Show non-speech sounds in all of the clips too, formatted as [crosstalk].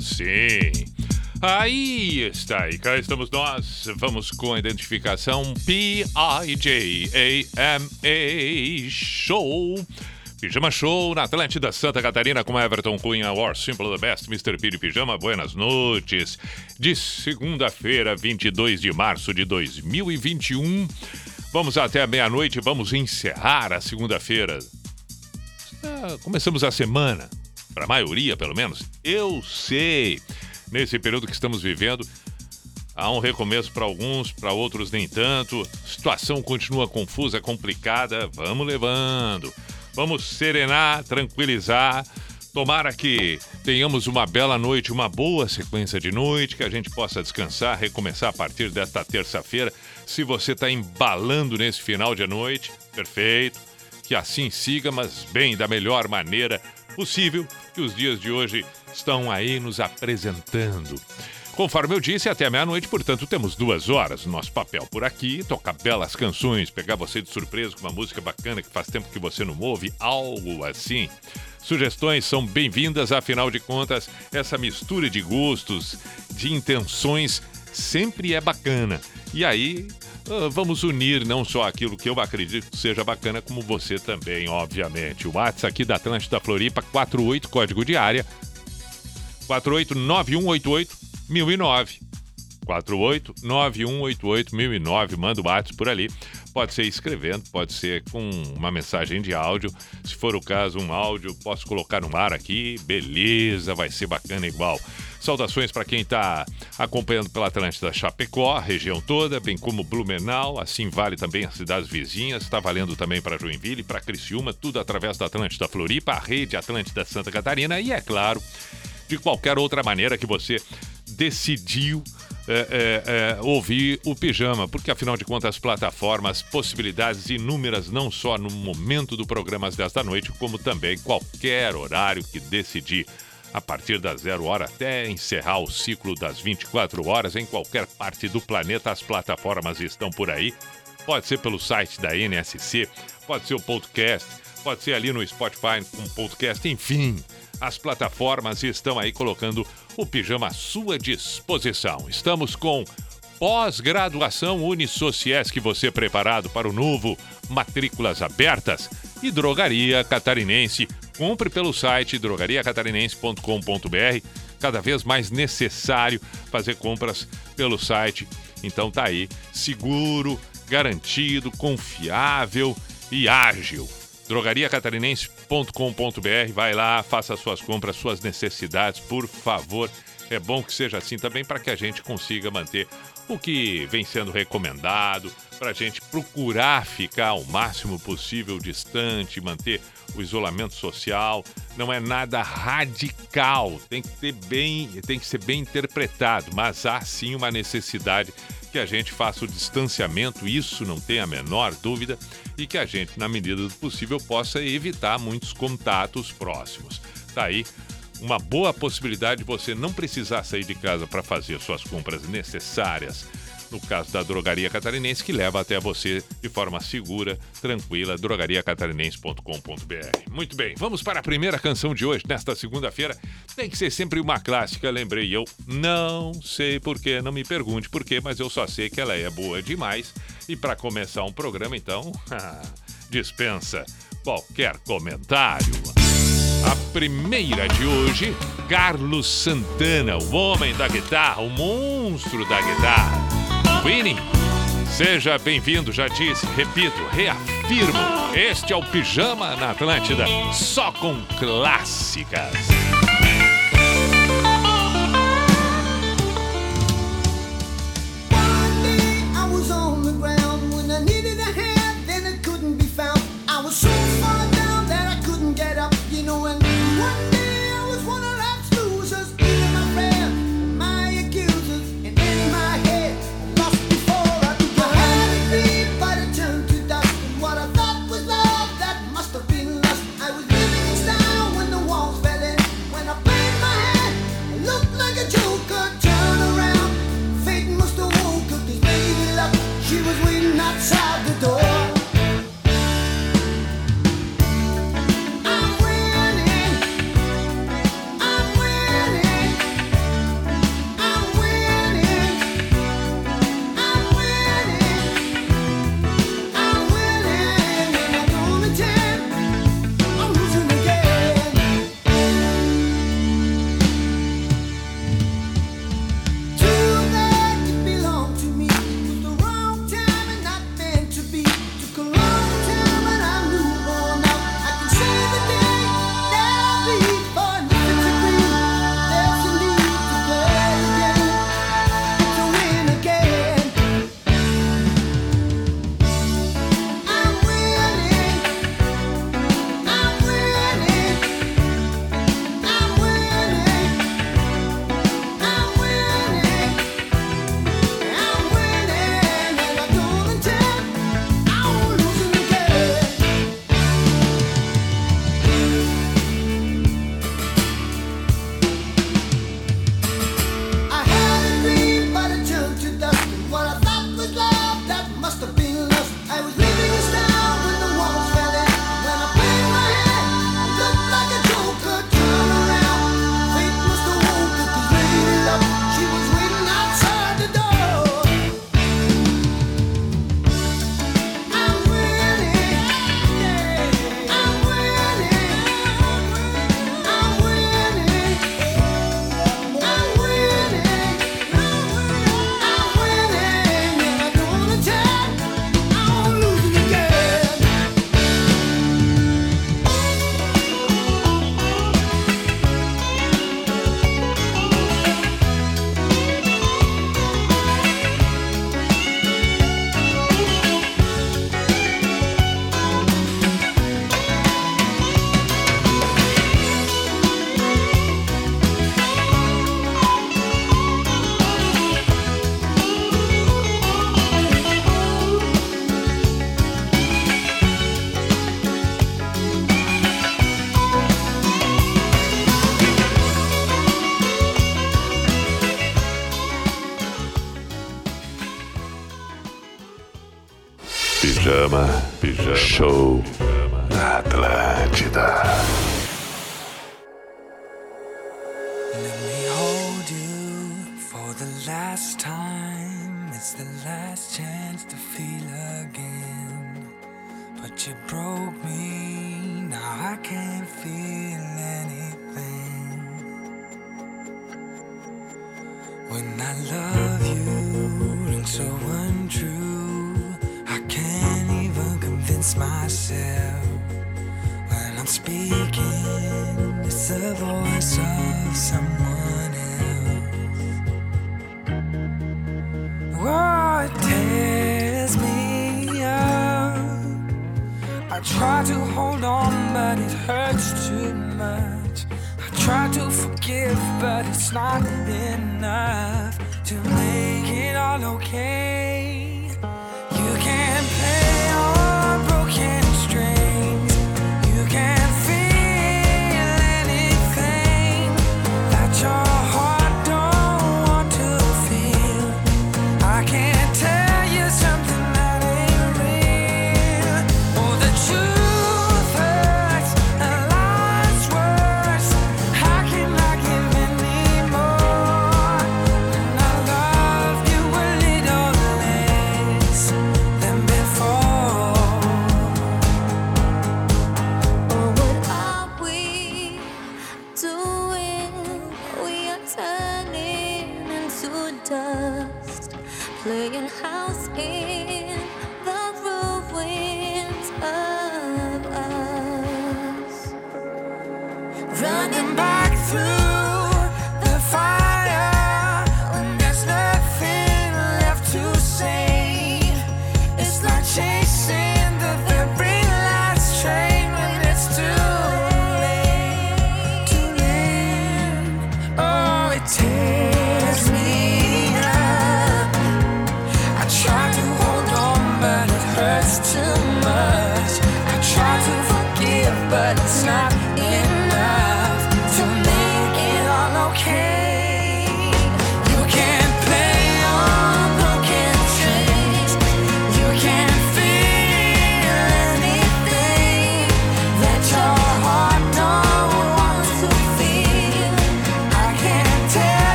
Sim. Aí está, e cá estamos nós. Vamos com a identificação P-I-J-A-M-A Show. Pijama Show na Atlântida Santa Catarina com Everton Cunha, War Simple the Best, Mr. Piri Pijama. Buenas noites. De segunda-feira, 22 de março de 2021. Vamos até meia-noite, vamos encerrar a segunda-feira. Começamos a semana, para a maioria pelo menos. Eu sei, nesse período que estamos vivendo, há um recomeço para alguns, para outros nem tanto. Situação continua confusa, complicada. Vamos levando. Vamos serenar, tranquilizar. Tomara que tenhamos uma bela noite, uma boa sequência de noite, que a gente possa descansar, recomeçar a partir desta terça-feira. Se você está embalando nesse final de noite, perfeito. Que assim siga, mas bem, da melhor maneira possível, que os dias de hoje estão aí nos apresentando. Conforme eu disse, até meia-noite, portanto, temos duas horas. Nosso papel por aqui, tocar belas canções, pegar você de surpresa com uma música bacana que faz tempo que você não ouve, algo assim. Sugestões são bem-vindas, afinal de contas, essa mistura de gostos, de intenções, sempre é bacana. E aí, ah, vamos unir não só aquilo que eu acredito seja bacana, como você também, obviamente. O WhatsApp aqui da Atlântida Floripa, 48, código de área, 489188 1009. 48 9188 1009. Manda o WhatsApp por ali. Pode ser escrevendo, pode ser com uma mensagem de áudio. Se for o caso, um áudio, posso colocar no ar aqui. Beleza, vai ser bacana igual. Saudações para quem está acompanhando pela Atlântida Chapecó, região toda, bem como Blumenau, assim vale também as cidades vizinhas, está valendo também para Joinville, para Criciúma, tudo através da Atlântida Floripa, a rede Atlântida Santa Catarina e, é claro, de qualquer outra maneira que você decidiu é, é, é, ouvir o pijama, porque afinal de contas, plataformas, possibilidades inúmeras, não só no momento do programa às 10 da noite, como também qualquer horário que decidir. A partir das zero hora até encerrar o ciclo das 24 horas, em qualquer parte do planeta, as plataformas estão por aí. Pode ser pelo site da NSC, pode ser o podcast, pode ser ali no Spotify com podcast, enfim. As plataformas estão aí colocando o pijama à sua disposição. Estamos com pós-graduação Unisociesc, você preparado para o novo, matrículas abertas e Drogaria Catarinense. Compre pelo site drogariacatarinense.com.br. Cada vez mais necessário fazer compras pelo site. Então tá aí, seguro, garantido, confiável e ágil drogariacatarinense.com.br. Vai lá, faça suas compras, suas necessidades, por favor. É bom que seja assim também para que a gente consiga manter o que vem sendo recomendado, para a gente procurar ficar o máximo possível distante, manter o isolamento social. Não é nada radical, tem que ter bem, tem que ser bem interpretado, mas há sim uma necessidade que a gente faça o distanciamento, isso não tem a menor dúvida, e que a gente, na medida do possível, possa evitar muitos contatos próximos. Tá aí uma boa possibilidade de você não precisar sair de casa para fazer suas compras necessárias no caso da Drogaria Catarinense, que leva até você de forma segura, tranquila, drogariacatarinense.com.br. Muito bem, vamos para a primeira canção de hoje, nesta segunda-feira. Tem que ser sempre uma clássica, lembrei eu. Não sei porquê, não me pergunte porquê, mas eu só sei que ela é boa demais. E para começar um programa, então, [laughs] dispensa qualquer comentário. A primeira de hoje, Carlos Santana, o homem da guitarra, o monstro da guitarra. Winnie. Seja bem-vindo, já disse, repito, reafirmo. Este é o Pijama na Atlântida, só com clássicas.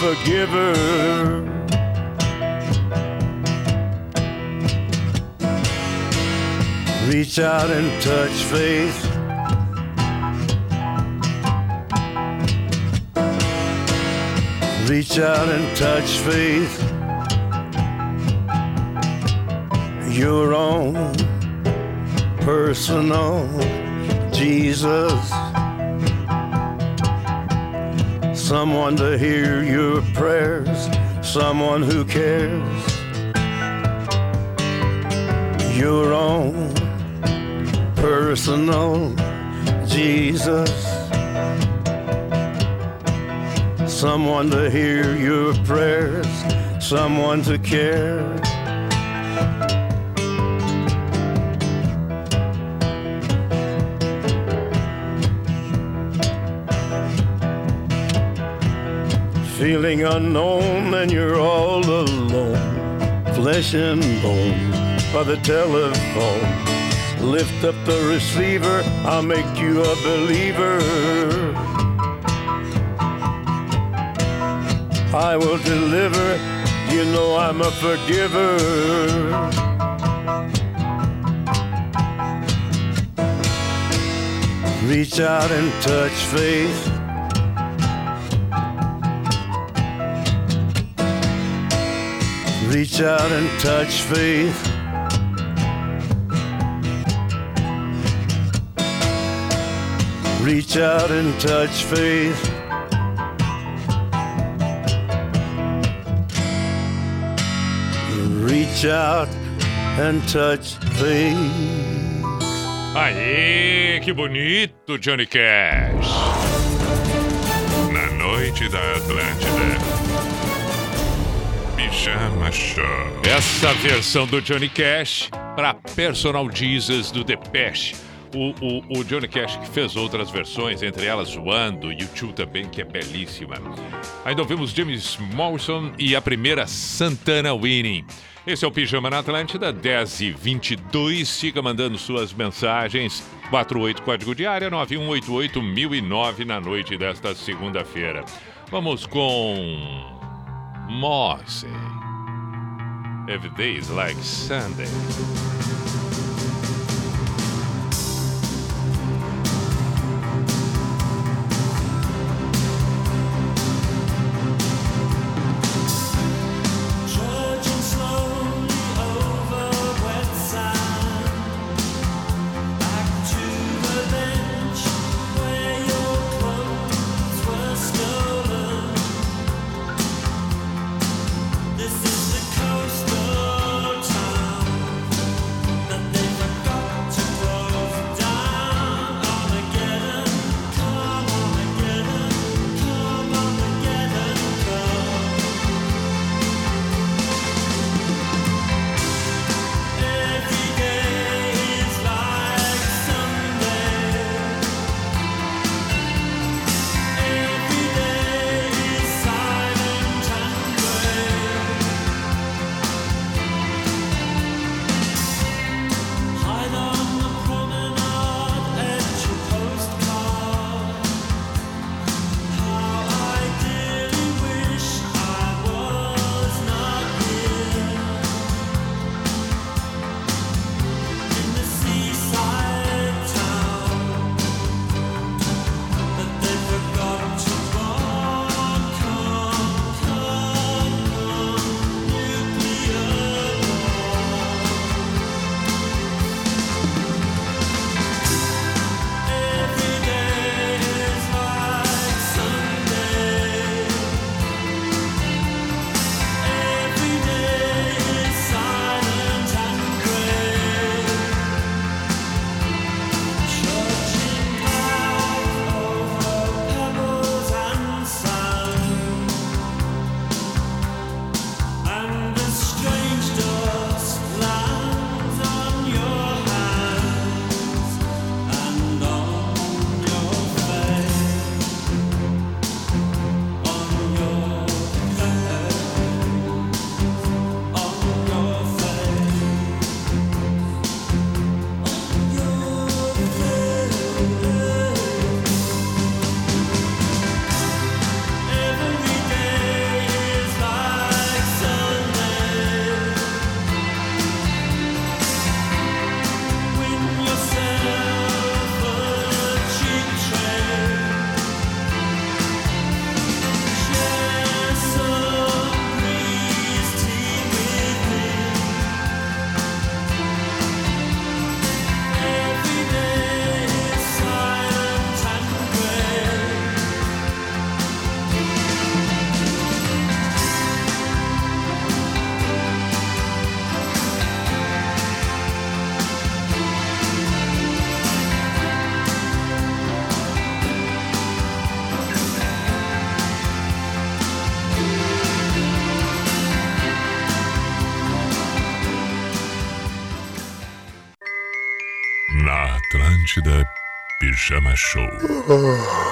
Forgiver. Reach out and touch faith. Reach out and touch faith. Your own personal Jesus. Someone to hear your prayers, someone who cares. Your own personal Jesus. Someone to hear your prayers, someone to care. Feeling unknown and you're all alone, flesh and bone by the telephone. Lift up the receiver, I'll make you a believer. I will deliver, you know I'm a forgiver. Reach out and touch faith. Reach out and touch faith. Reach out and touch faith. Reach out and touch faith. Aê, que bonito, Johnny Cash. Na noite da Atlântida. Pijama Show. Essa versão do Johnny Cash para Personal Jesus do Depeche. O, o, o Johnny Cash que fez outras versões, entre elas Zoando, YouTube também, que é belíssima. Ainda ouvimos James Morrison e a primeira Santana Winning. Esse é o Pijama na Atlântida, 10 e 22. Siga mandando suas mensagens. 48 código de área 9188009 na noite desta segunda-feira. Vamos com Mosse. Every day is like Sunday. Show. [sighs] [sighs]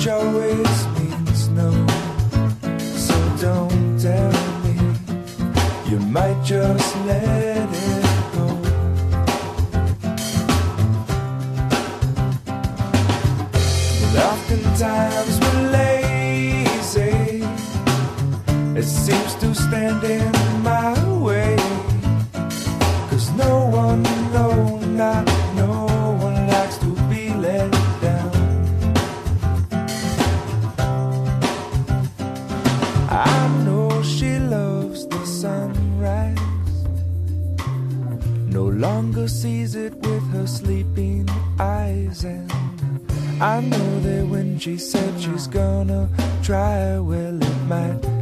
pretty always means no. So don't tell me you might just let it go. Oftentimes we're lazy. It seems to stand in I know that when she said she's gonna try, well, it might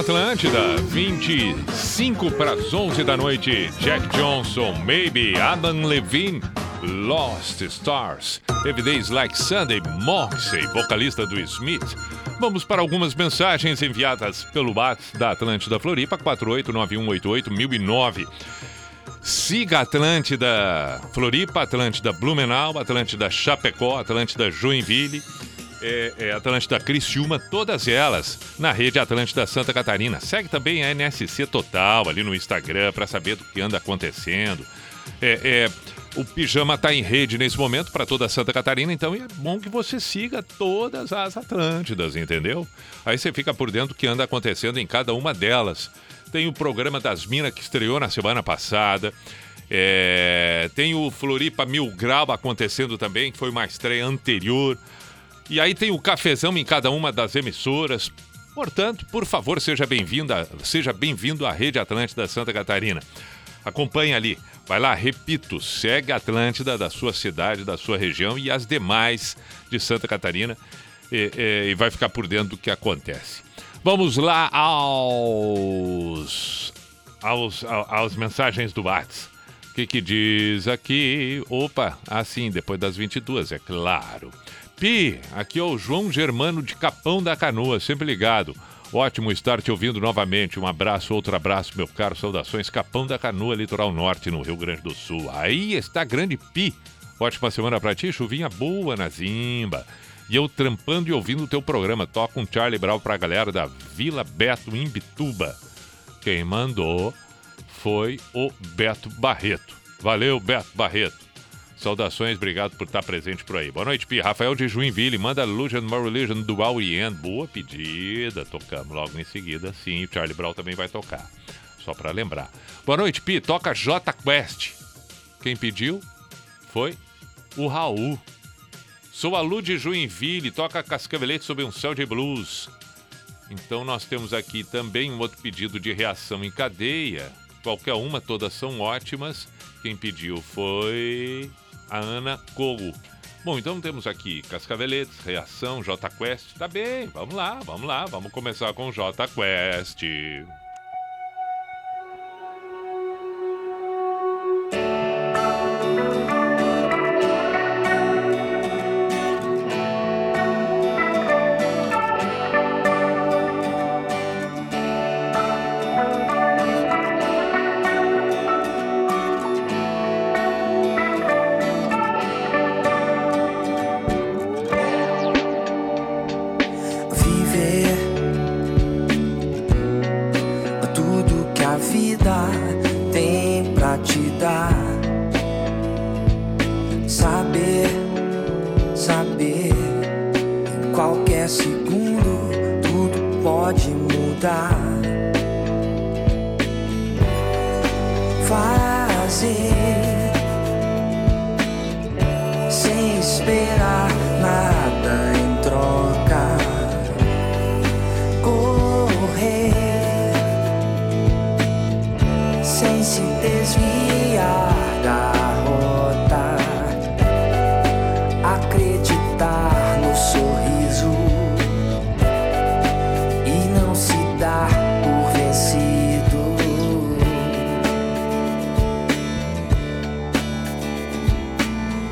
Atlântida, 25 para as 11 da noite. Jack Johnson, Maybe, Adam Levine, Lost Stars. Teve Days Like Sunday, Moxie, vocalista do Smith. Vamos para algumas mensagens enviadas pelo BAT da Atlântida Floripa, 489188009. Siga Atlântida Floripa, Atlântida Blumenau, Atlântida Chapecó, Atlântida Joinville, é, é, Atlântida Criciúma, todas elas na rede Atlântida Santa Catarina. Segue também a NSC Total ali no Instagram para saber do que anda acontecendo. É, é, o Pijama está em rede nesse momento para toda Santa Catarina, então é bom que você siga todas as Atlântidas, entendeu? Aí você fica por dentro do que anda acontecendo em cada uma delas. Tem o programa das Minas que estreou na semana passada. É, tem o Floripa Mil Grau acontecendo também, que foi uma estreia anterior. E aí tem o cafezão em cada uma das emissoras. Portanto, por favor, seja bem-vindo seja bem-vindo à Rede Atlântida Santa Catarina. Acompanhe ali. Vai lá, repito, segue a Atlântida da sua cidade, da sua região e as demais de Santa Catarina e, e- e vai ficar por dentro do que acontece. Vamos lá aos aos, ao- às mensagens do Whats. O que, que diz aqui? Opa, assim, depois das 22, é claro. Pi, aqui é o João Germano de Capão da Canoa, sempre ligado. Ótimo estar te ouvindo novamente. Um abraço, outro abraço, meu caro. Saudações, Capão da Canoa, Litoral Norte, no Rio Grande do Sul. Aí está grande Pi. Ótima semana pra ti, chuvinha boa na Zimba. E eu trampando e ouvindo o teu programa. Toca um Charlie Brown pra galera da Vila Beto, em Bituba. Quem mandou foi o Beto Barreto. Valeu, Beto Barreto. Saudações, obrigado por estar presente por aí. Boa noite, Pi. Rafael de Joinville, manda Illusion More Religion do End. Boa pedida, tocamos logo em seguida. Sim, o Charlie Brown também vai tocar. Só pra lembrar. Boa noite, Pi. Toca J Quest. Quem pediu foi o Raul. Sou a Lu de Joinville, toca Cascavelete sob um céu de blues. Então nós temos aqui também um outro pedido de reação em cadeia. Qualquer uma, todas são ótimas. Quem pediu foi a Ana Cogo. Bom, então temos aqui Cascaveletes, Reação, J Quest. Tá bem, vamos lá, vamos lá. Vamos começar com J Quest.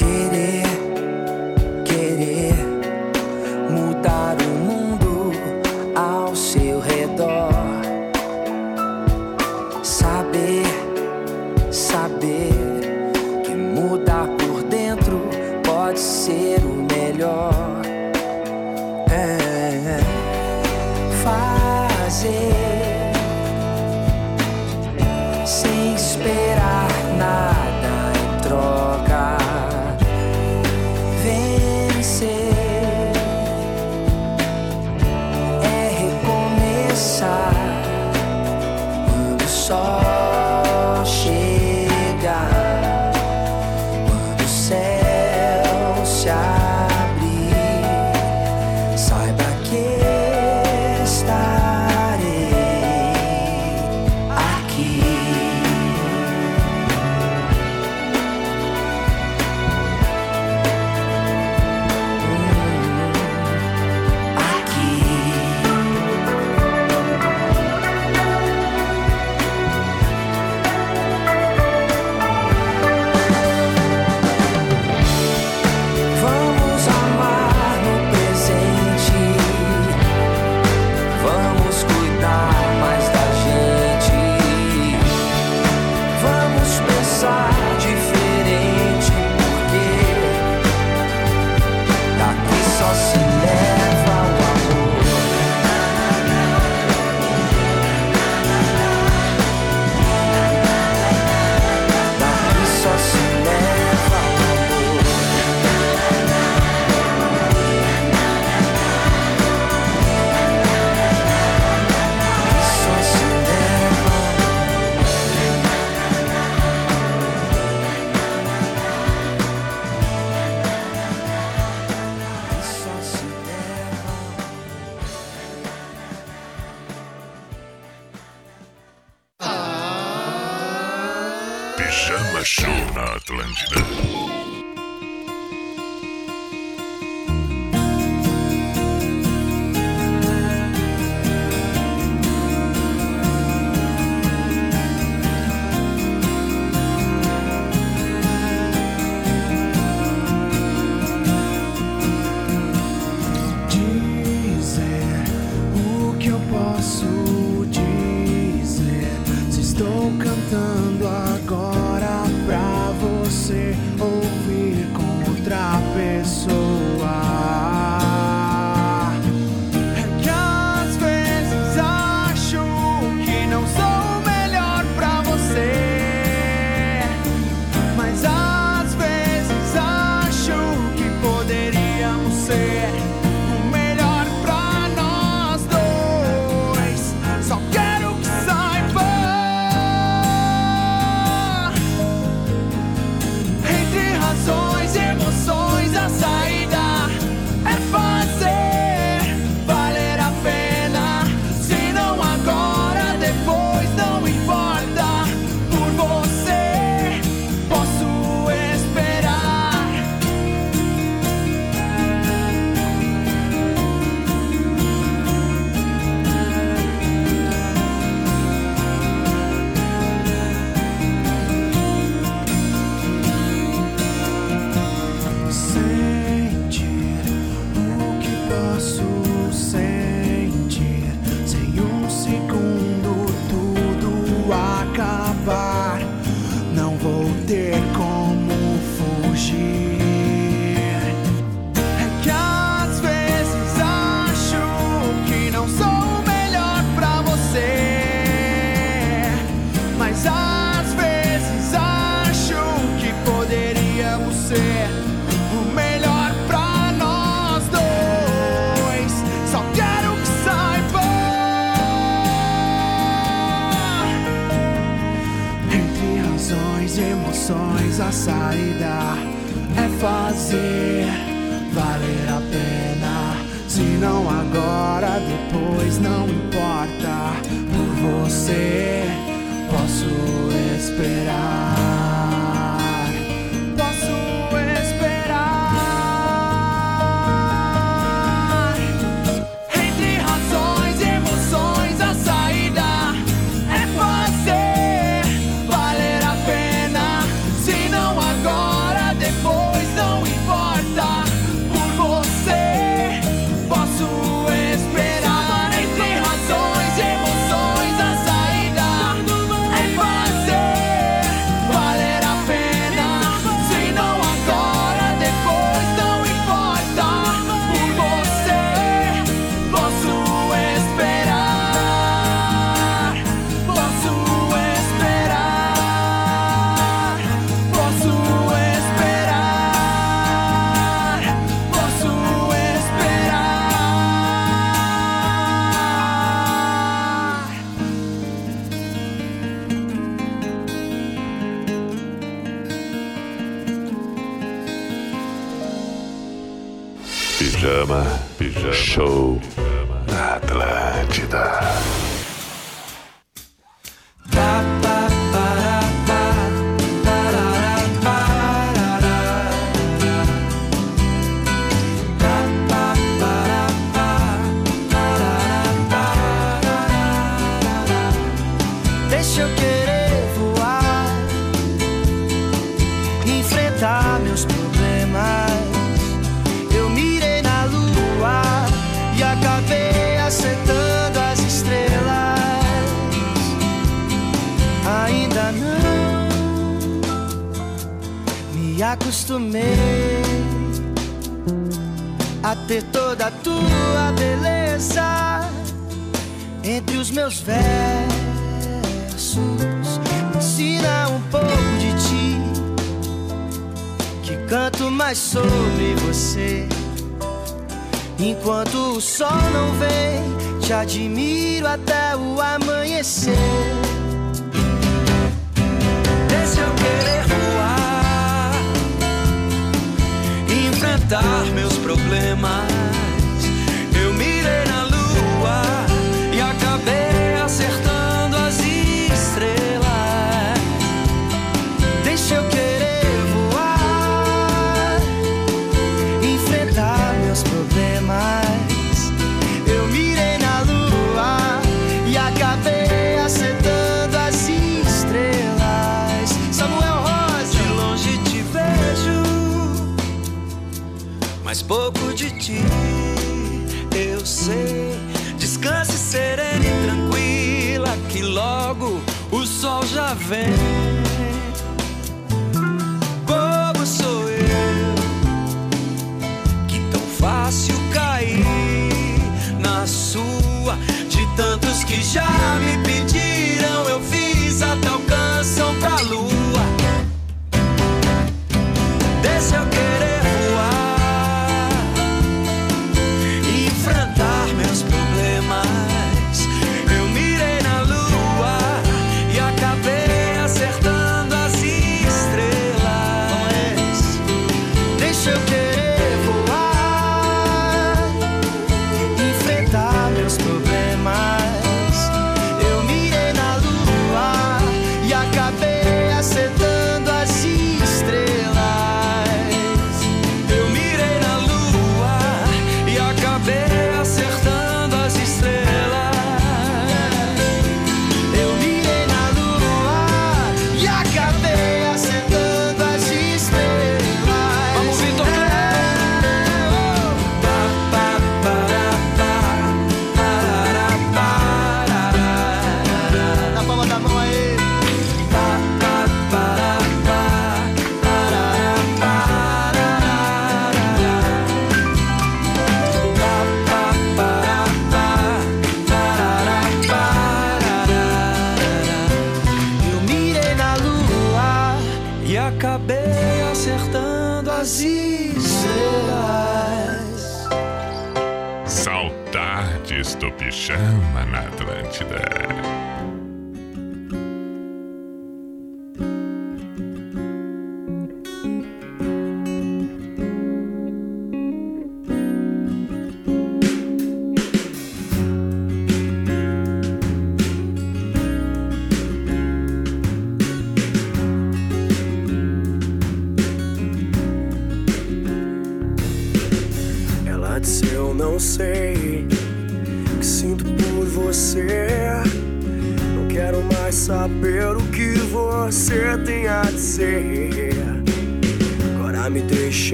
complicated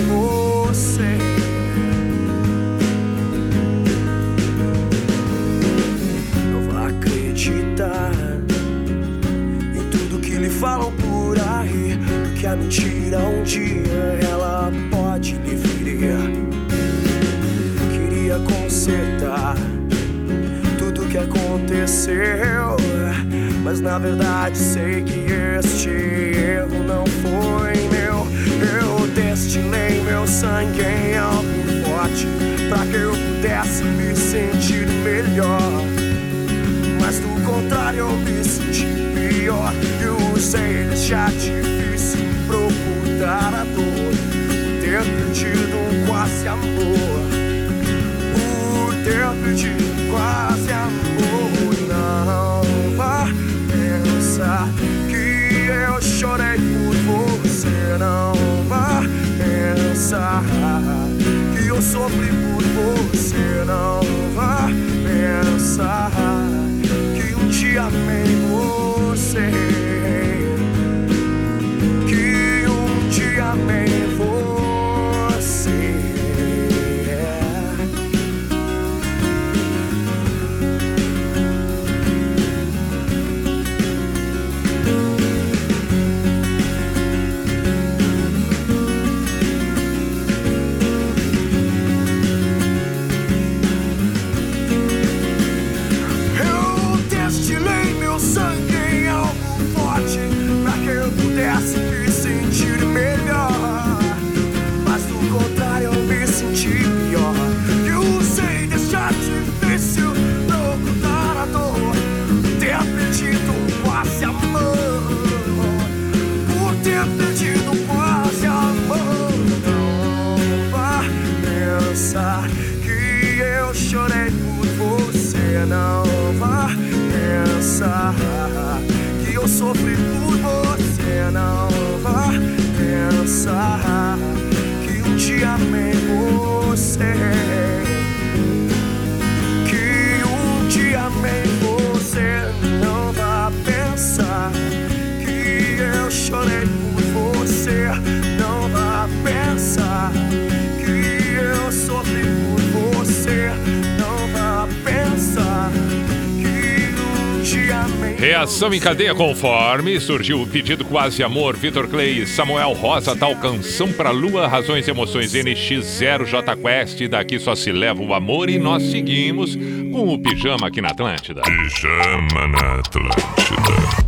você. Não vai acreditar em tudo que lhe falam por aí, porque a mentira um dia ela pode lhe virar. Queria consertar tudo que aconteceu, mas na verdade sei que este erro não foi destinei meu sangue em algo forte para que eu pudesse me sentir melhor. Mas do contrário, eu me senti pior. E usei ele já difícil procurar a dor. Por ter perdido quase amor. Por ter perdido quase amor. Não vá pensar que eu chorei por você, não pensar que eu sofri por você. Não vá pensar que um dia amei você. ação em cadeia conforme surgiu o pedido Quase Amor, Vitor Clay e Samuel Rosa, tal canção pra lua, razões e emoções NX0J Quest, daqui só se leva o amor e nós seguimos com o pijama aqui na Atlântida. Pijama na Atlântida.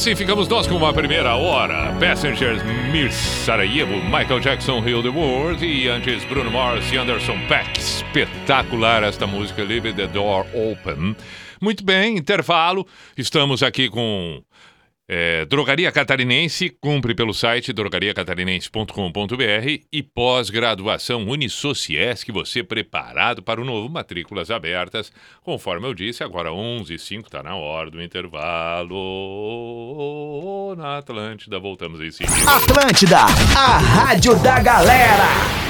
Assim ficamos nós com uma primeira hora. Passengers, Mir Sarajevo, Michael Jackson, Heal the World e antes Bruno Mars e Anderson Peck. Espetacular esta música, Leave the Door Open. Muito bem, intervalo. Estamos aqui com é, Drogaria Catarinense, cumpre pelo site drogariacatarinense.com.br e pós-graduação Unisociesc, você preparado para o novo Matrículas Abertas. Conforme eu disse, agora 11 h 05 está na hora do intervalo. Na Atlântida, voltamos em seguida. Atlântida, a rádio da galera.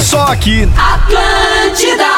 Só aqui. Atlântida!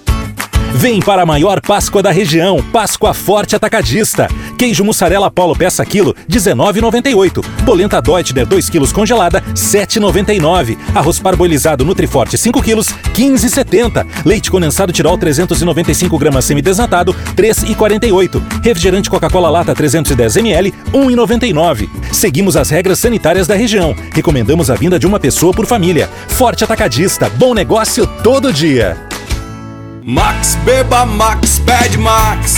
Vem para a maior Páscoa da região, Páscoa Forte Atacadista. Queijo mussarela Polo peça quilo, 19,98. Polenta Deutner 2 quilos congelada, 7,99. Arroz parboilizado Nutriforte 5 quilos, 15,70. Leite condensado Tirol 395 gramas semidesnatado, 3,48. Refrigerante Coca-Cola lata 310 ml, 1,99. Seguimos as regras sanitárias da região. Recomendamos a vinda de uma pessoa por família. Forte Atacadista, bom negócio todo dia. Max Beba Max Pede Max.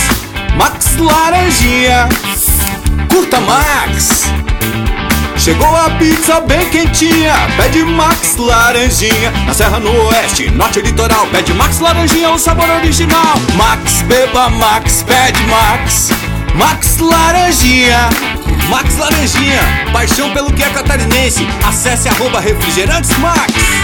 Max Laranjinha Curta Max. Chegou a pizza bem quentinha Pede Max Laranjinha. Na Serra no Oeste, Norte Litoral Pede Max Laranjinha, o sabor original. Max Beba Max Pede Max. Max Laranjinha Max Laranjinha Paixão pelo que é catarinense. Acesse arroba refrigerantes Max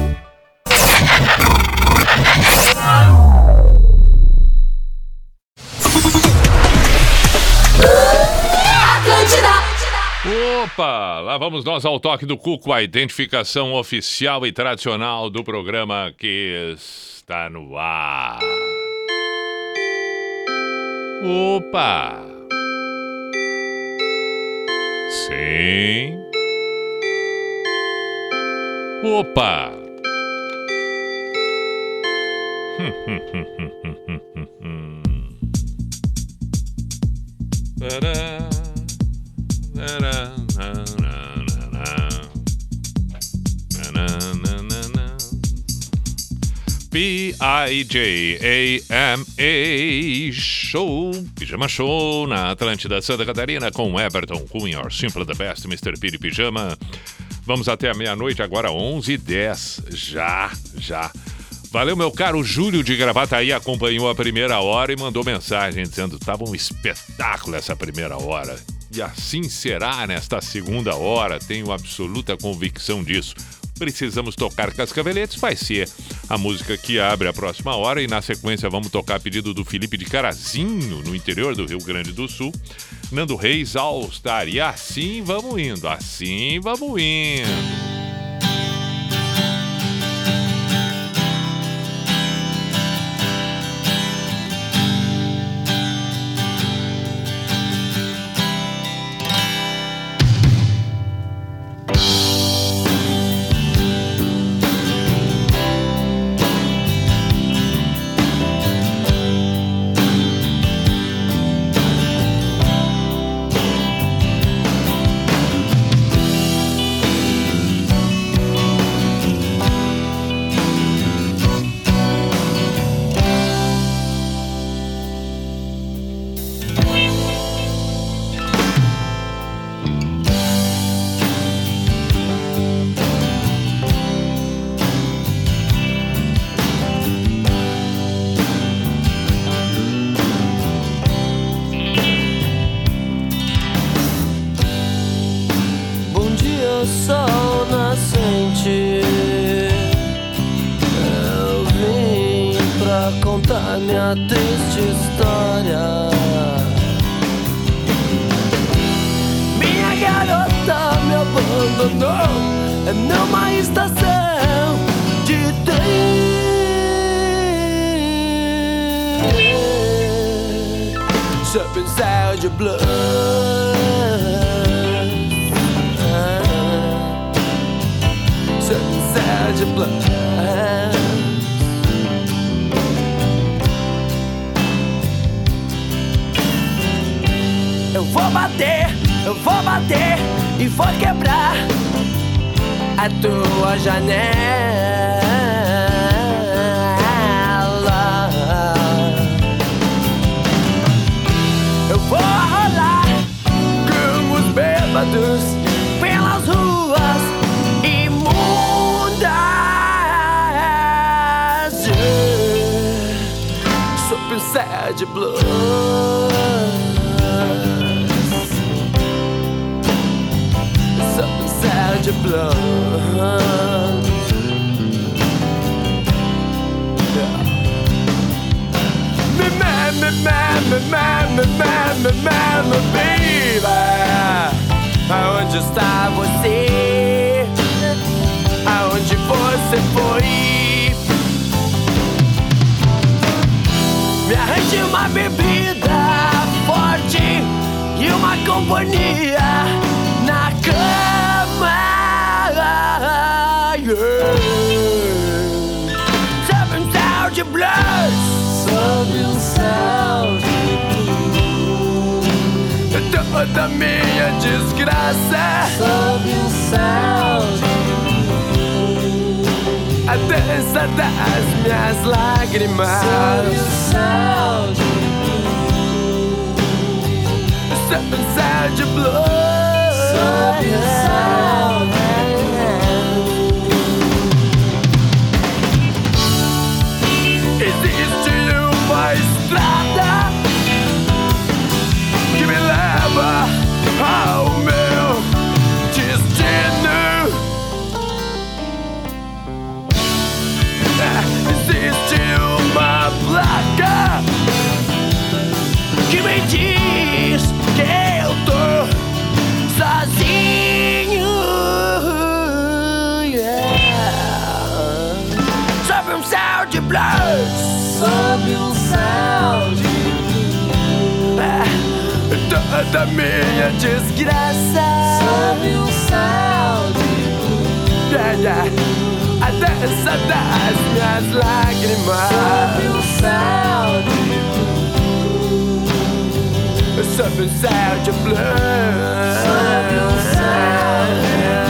Opa, lá vamos nós ao toque do Cuco, a identificação oficial e tradicional do programa que está no ar. Opa! Sim. Opa! P-I-J-A-M-A Show, Pijama Show na Atlântida Santa Catarina com Everton Cunha, Simple the Best, Mr. Piri Pijama. Vamos até a meia-noite, agora 11h10. Já, já. Valeu, meu caro Júlio de Gravataí, acompanhou a primeira hora e mandou mensagem dizendo tava um espetáculo essa primeira hora. E assim será nesta segunda hora, tenho absoluta convicção disso. Precisamos tocar Cascaveletes, vai ser a música que abre a próxima hora e na sequência vamos tocar a pedido do Felipe de Carazinho, no interior do Rio Grande do Sul. Nando Reis, All Star. E assim vamos indo, assim vamos indo. Toda minha desgraça. Sob um céu de yeah. A dança das minhas lágrimas. Sob um céu de Sob um céu de blue. Sob um céu A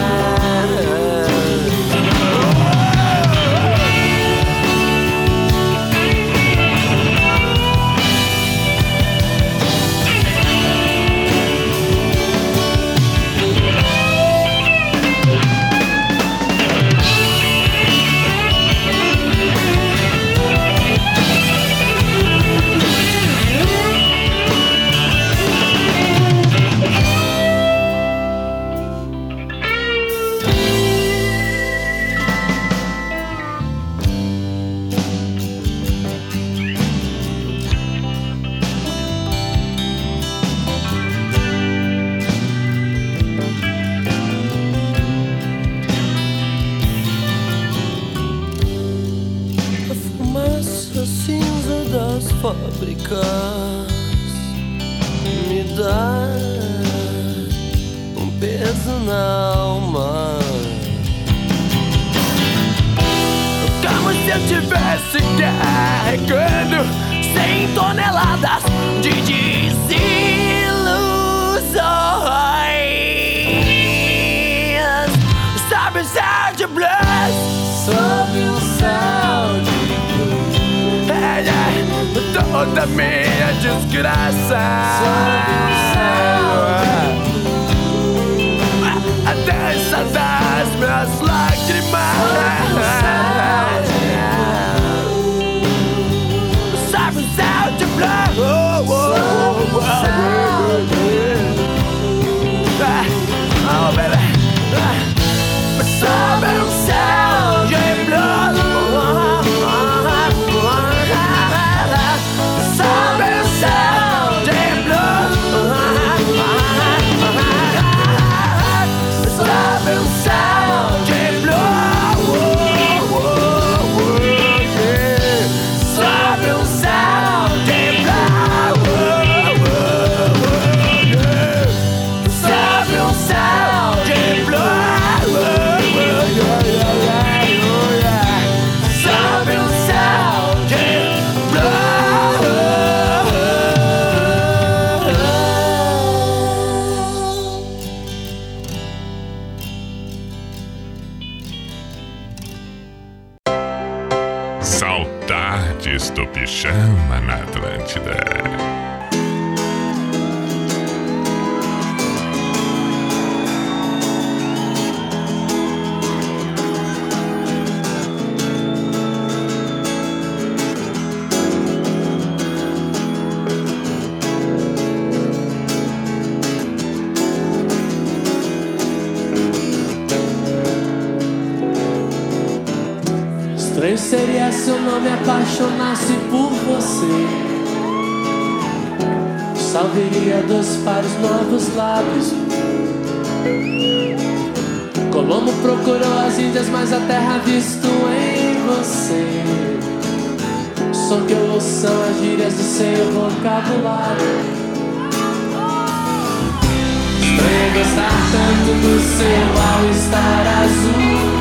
me dá um peso na alma. Como se eu tivesse carregando 100 toneladas de toda minha desgraça. A dança das minhas lágrimas. Estranho seria se eu não me apaixonasse por você. Salveria dos pares novos lábios. Colombo procurou as Índias, mas a terra visto em você. O som que eu ouço são as gírias do seu vocabulário. Estranho gostar tanto do seu ao-estar azul.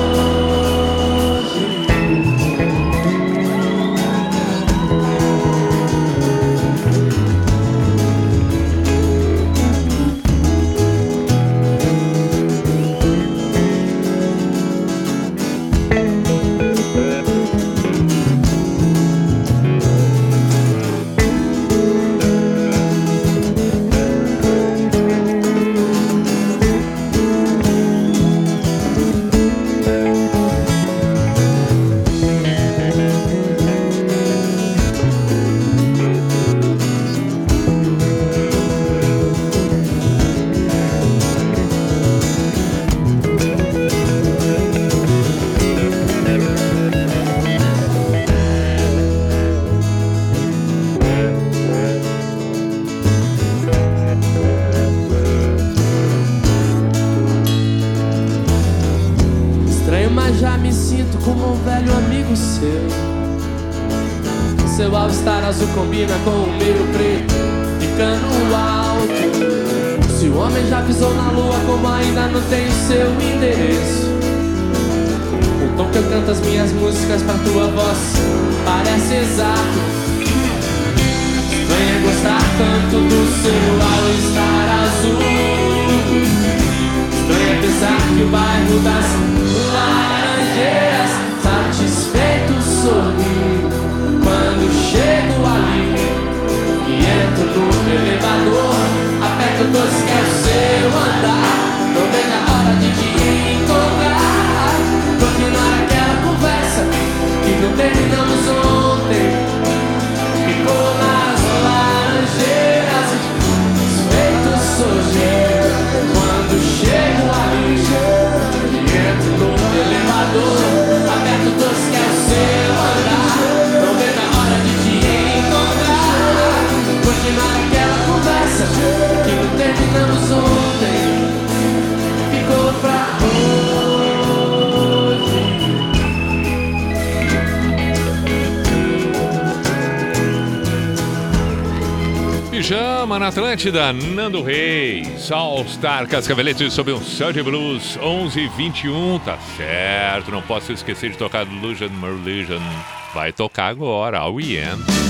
da Nando Reis, All Star Cascaveletes sob um céu de blues, 11:21, tá certo, não posso esquecer de tocar Illusion Merlusion. Vai tocar agora, ao EN.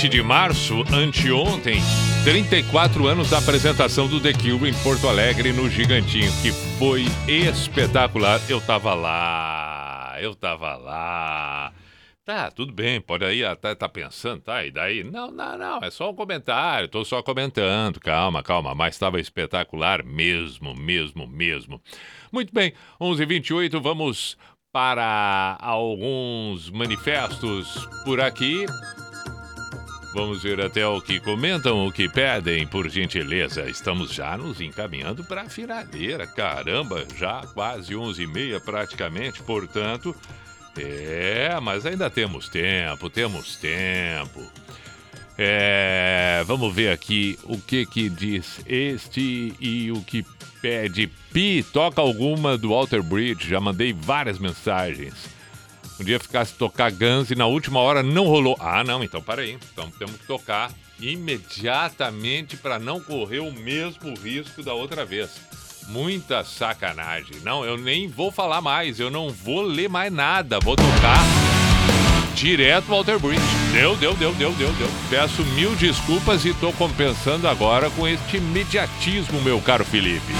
20 de março, anteontem, 34 anos da apresentação do The Cure em Porto Alegre, no Gigantinho, que foi espetacular. Eu tava lá, eu tava lá. Tá, tudo bem, pode aí, ah, tá, tá pensando, tá, e daí? Não, não, não, é só um comentário, tô só comentando, calma, calma, mas estava espetacular mesmo, mesmo, mesmo. Muito bem, 11h28, vamos para alguns manifestos por aqui. Vamos ver até o que comentam, o que pedem, por gentileza. Estamos já nos encaminhando para a finaleira. Caramba, já quase 11h30 praticamente, portanto. É, mas ainda temos tempo, temos tempo. É, vamos ver aqui o que que diz este e o que pede. Pi, toca alguma do Walter Bridge. Já mandei várias mensagens. Um dia ficasse tocar Guns e na última hora não rolou. Ah, não, então peraí. Então temos que tocar imediatamente para não correr o mesmo risco da outra vez. Muita sacanagem. Não, eu nem vou falar mais. Eu não vou ler mais nada. Vou tocar direto Walter Bridge. Deu, deu, deu, deu, deu, deu. Peço mil desculpas e tô compensando agora com este imediatismo, meu caro Felipe.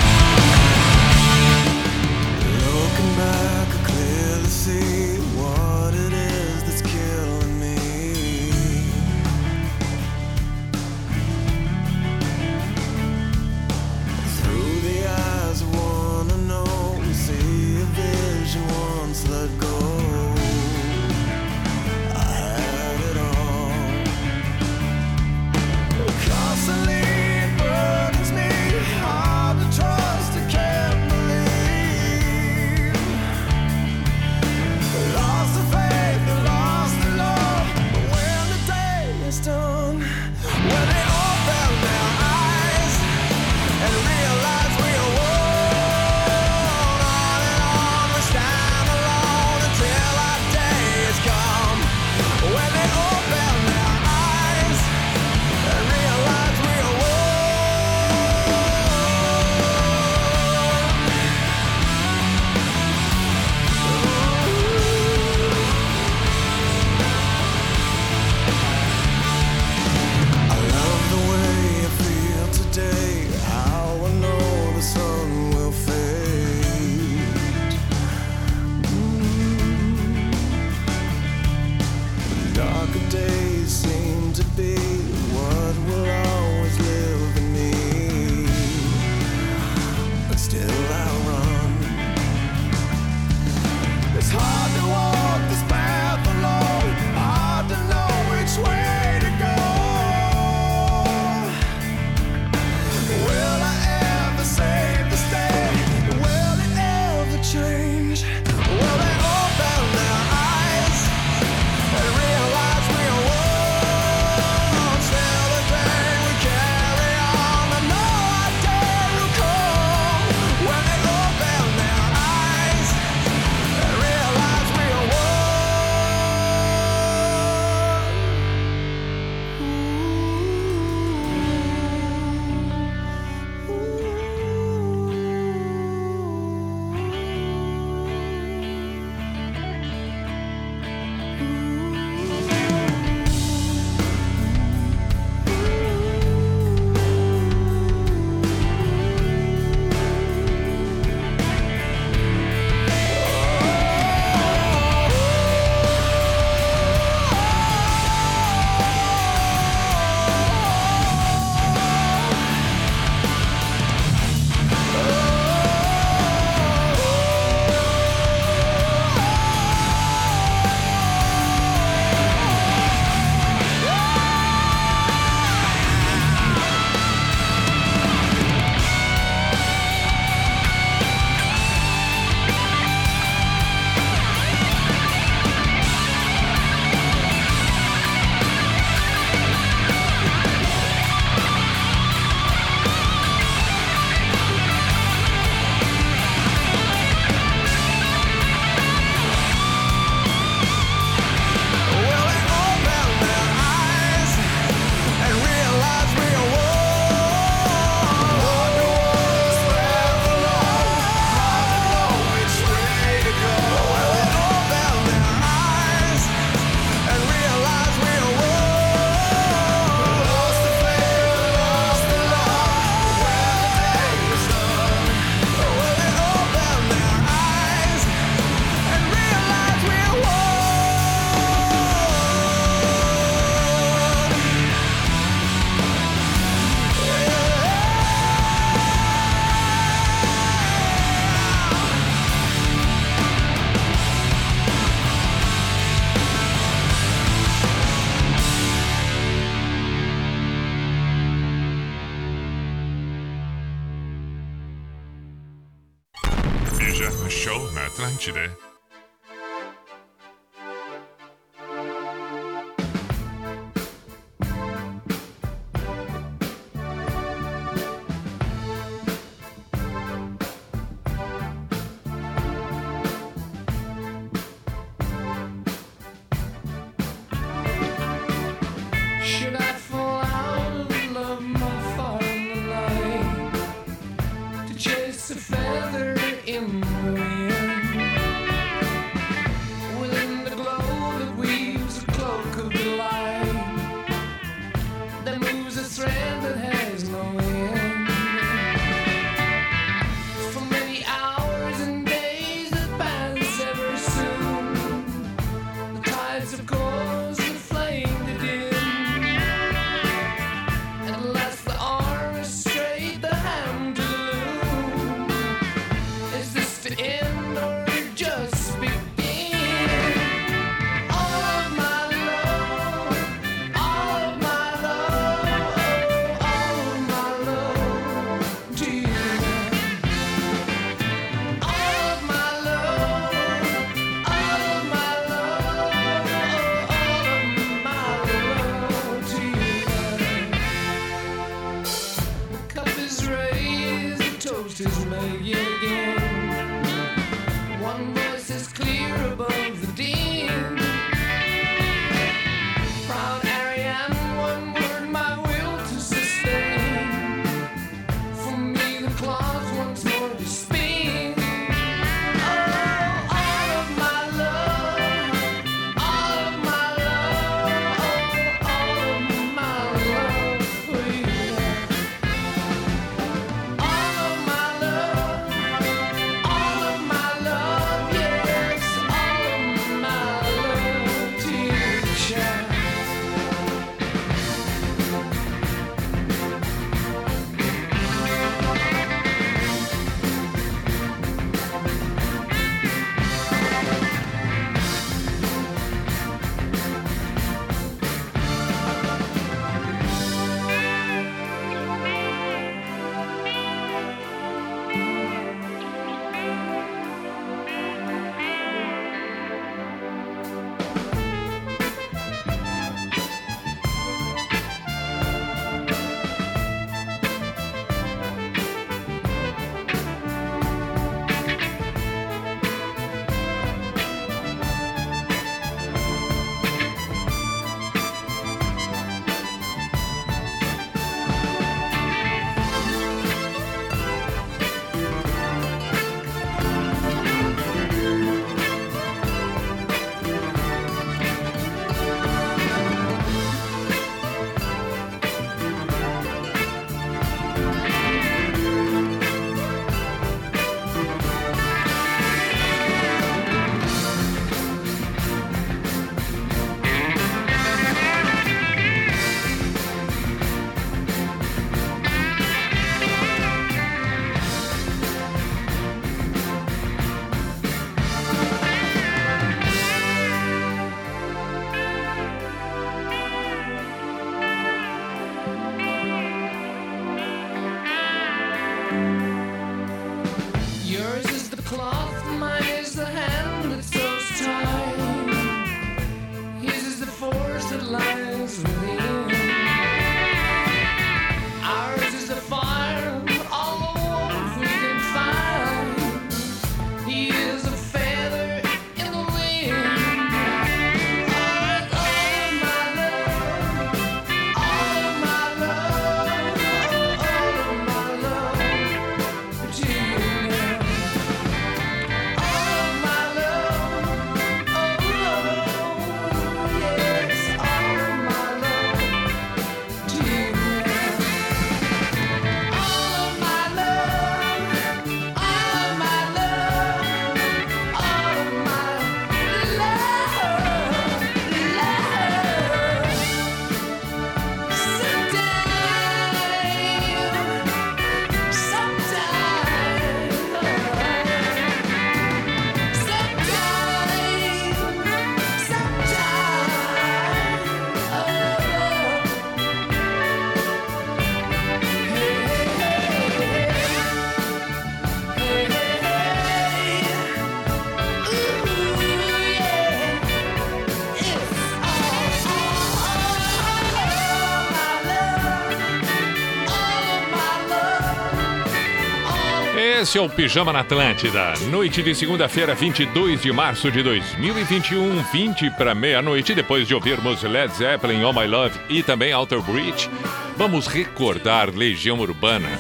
Esse é o Pijama na Atlântida. Noite de segunda-feira, 22 de março de 2021, 20 para meia-noite. Depois de ouvirmos Led Zeppelin, Oh My Love e também Outer Bridge, vamos recordar Legião Urbana.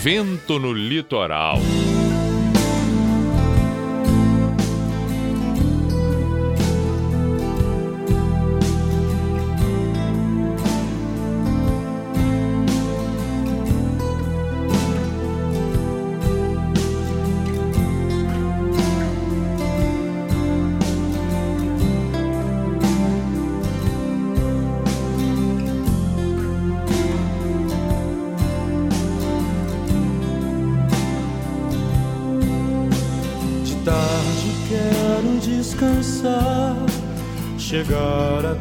Vento no litoral.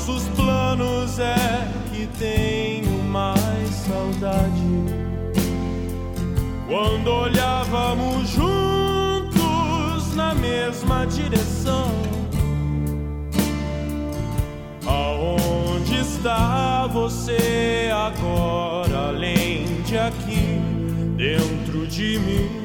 nossos planos é que tenho mais saudade. Quando olhávamos juntos na mesma direção. Aonde está você agora, além de aqui, dentro de mim?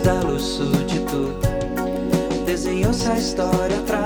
Declarou-se dá-lo súdito. Desenhou-se a história trágica.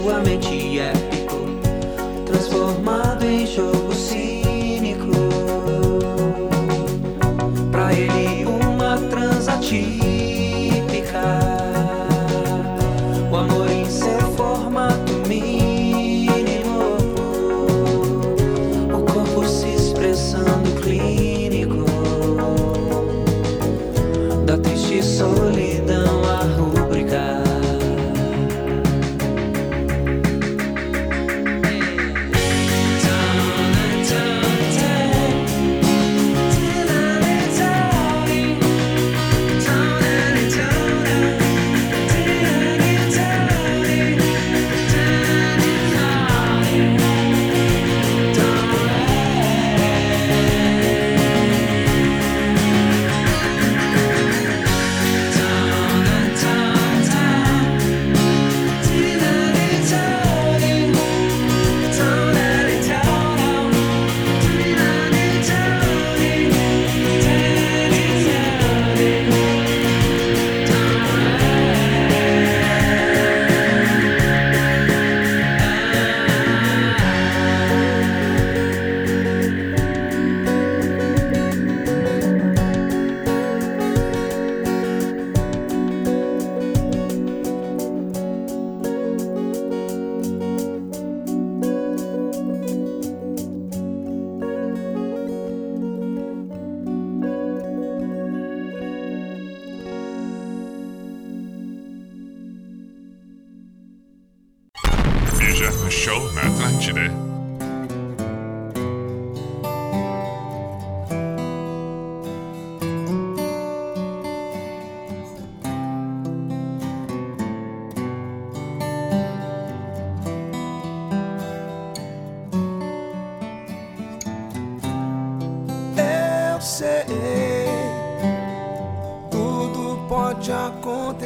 Sua mente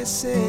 say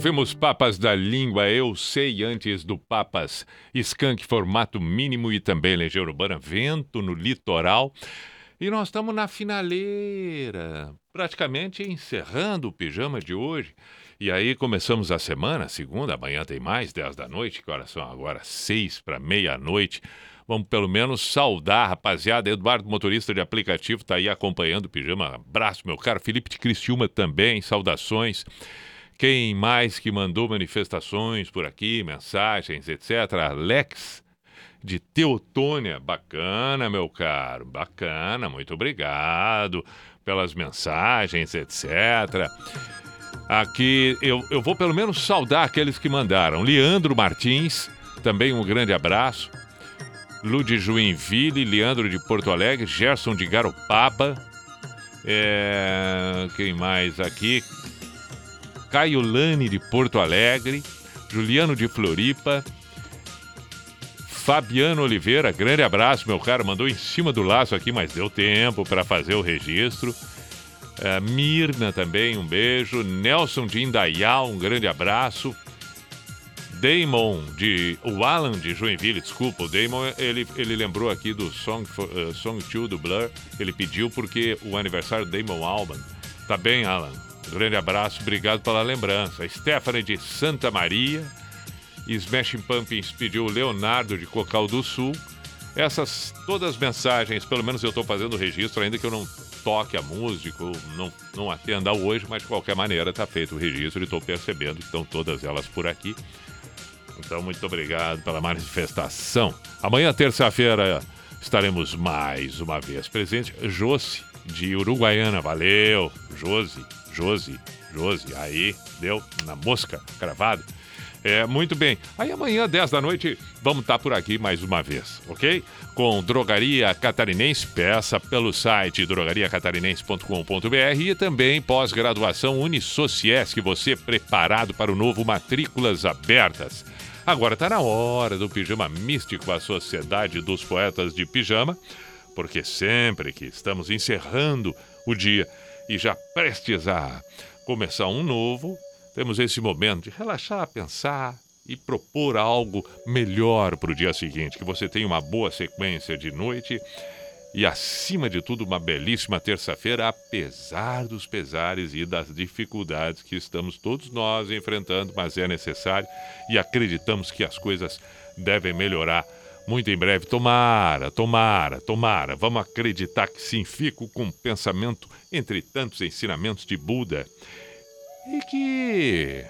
ouvimos Papas da Língua, Eu Sei Antes do Papas, Skank Formato Mínimo e também Legião Urbana, Vento no Litoral. E nós estamos na finaleira, praticamente encerrando o pijama de hoje. E aí começamos a semana, segunda, amanhã tem mais, 10 da noite, que horas são agora? 6 para meia-noite. Vamos pelo menos saudar, rapaziada. Eduardo, motorista de aplicativo, tá aí acompanhando o pijama. Abraço, meu caro. Felipe de Criciúma também, saudações. Quem mais que mandou manifestações por aqui, mensagens, etc. Alex de Teotônia. Bacana, meu caro. Bacana, muito obrigado pelas mensagens, etc. Aqui eu, eu vou pelo menos saudar aqueles que mandaram. Leandro Martins, também um grande abraço. Lu de Leandro de Porto Alegre, Gerson de Garopaba. É, quem mais aqui? Caio Lane de Porto Alegre, Juliano de Floripa, Fabiano Oliveira, grande abraço, meu cara, mandou em cima do laço aqui, mas deu tempo para fazer o registro. É, Mirna também, um beijo. Nelson de Indaial, um grande abraço. Damon de. O Alan de Joinville, desculpa. O Damon, ele, ele lembrou aqui do Song, for, uh, Song 2 do Blur. Ele pediu porque o aniversário do Damon Alban Tá bem, Alan? Grande abraço, obrigado pela lembrança. Stephanie de Santa Maria. Smashing Pumpkins pediu Leonardo de Cocal do Sul. Essas todas as mensagens, pelo menos eu estou fazendo o registro, ainda que eu não toque a música, não, não atenda hoje, mas de qualquer maneira está feito o registro e estou percebendo que estão todas elas por aqui. Então, muito obrigado pela manifestação. Amanhã, terça-feira, estaremos mais uma vez presente. Josi, de Uruguaiana, valeu. Josi, Josi, Josi, aí, deu na mosca, cravado. É, muito bem. Aí amanhã, 10 da noite, vamos estar por aqui mais uma vez, ok? Com Drogaria Catarinense, peça pelo site drogariacatarinense.com.br e também pós-graduação Unisociesc, você preparado para o novo Matrículas Abertas. Agora está na hora do Pijama Místico, a Sociedade dos Poetas de Pijama, porque sempre que estamos encerrando o dia e já prestes a começar um novo, temos esse momento de relaxar, pensar e propor algo melhor para o dia seguinte. Que você tenha uma boa sequência de noite e, acima de tudo, uma belíssima terça-feira, apesar dos pesares e das dificuldades que estamos todos nós enfrentando, mas é necessário e acreditamos que as coisas devem melhorar. Muito em breve, tomara, tomara, tomara. Vamos acreditar que sim, fico com um pensamento entre tantos ensinamentos de Buda e que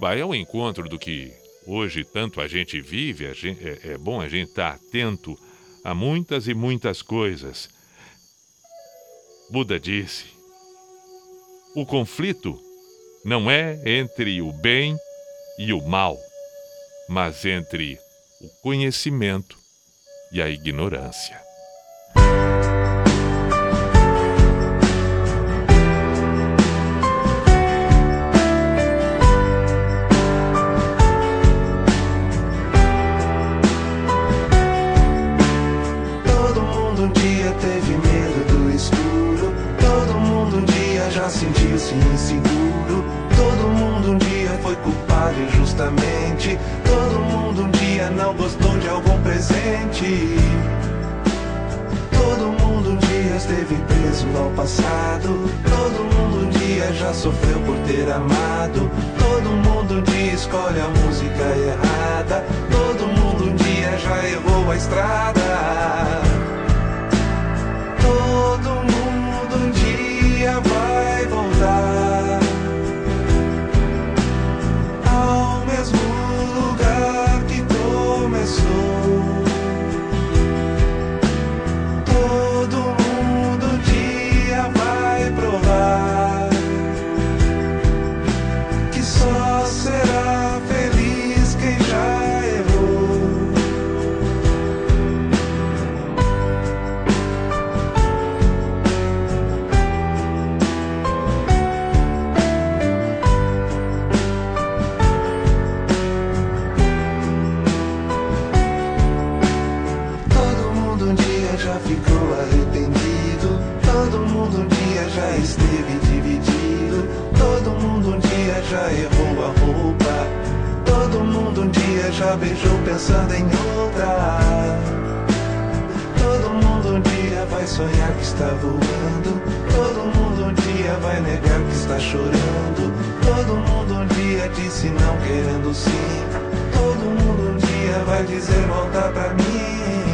vai ao encontro do que hoje tanto a gente vive, a gente- é, é bom a gente estar atento a muitas e muitas coisas. Buda disse: o conflito não é entre o bem e o mal, mas entre o conhecimento e a ignorância. Todo mundo um dia não gostou de algum presente. Todo mundo um dia esteve preso ao passado. Todo mundo um dia já sofreu por ter amado. Todo mundo um dia escolhe a música errada. Todo mundo um dia já errou a estrada. Todo soul. Já errou a roupa. Todo mundo um dia já beijou pensando em outra. Todo mundo um dia vai sonhar que está voando. Todo mundo um dia vai negar que está chorando. Todo mundo um dia disse não querendo sim. Todo mundo um dia vai dizer volta pra mim.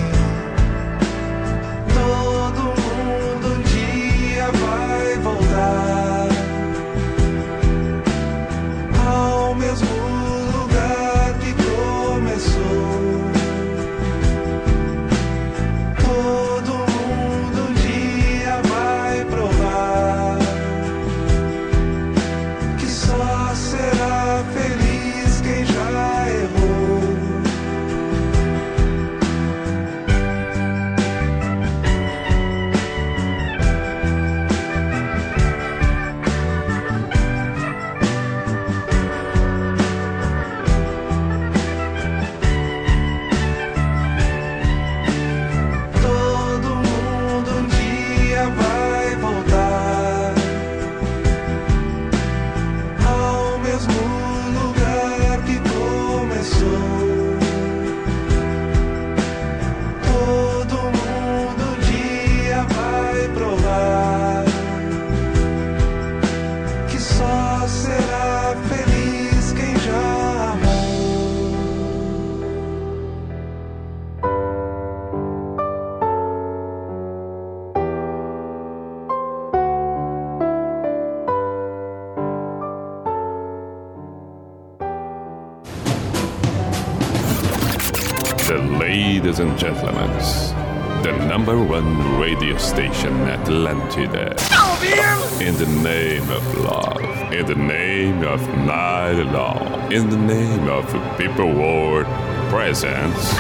In the name of people world presence.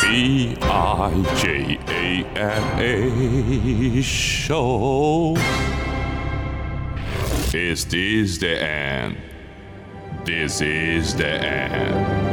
B I J A N A show. Is this the end? This is the end.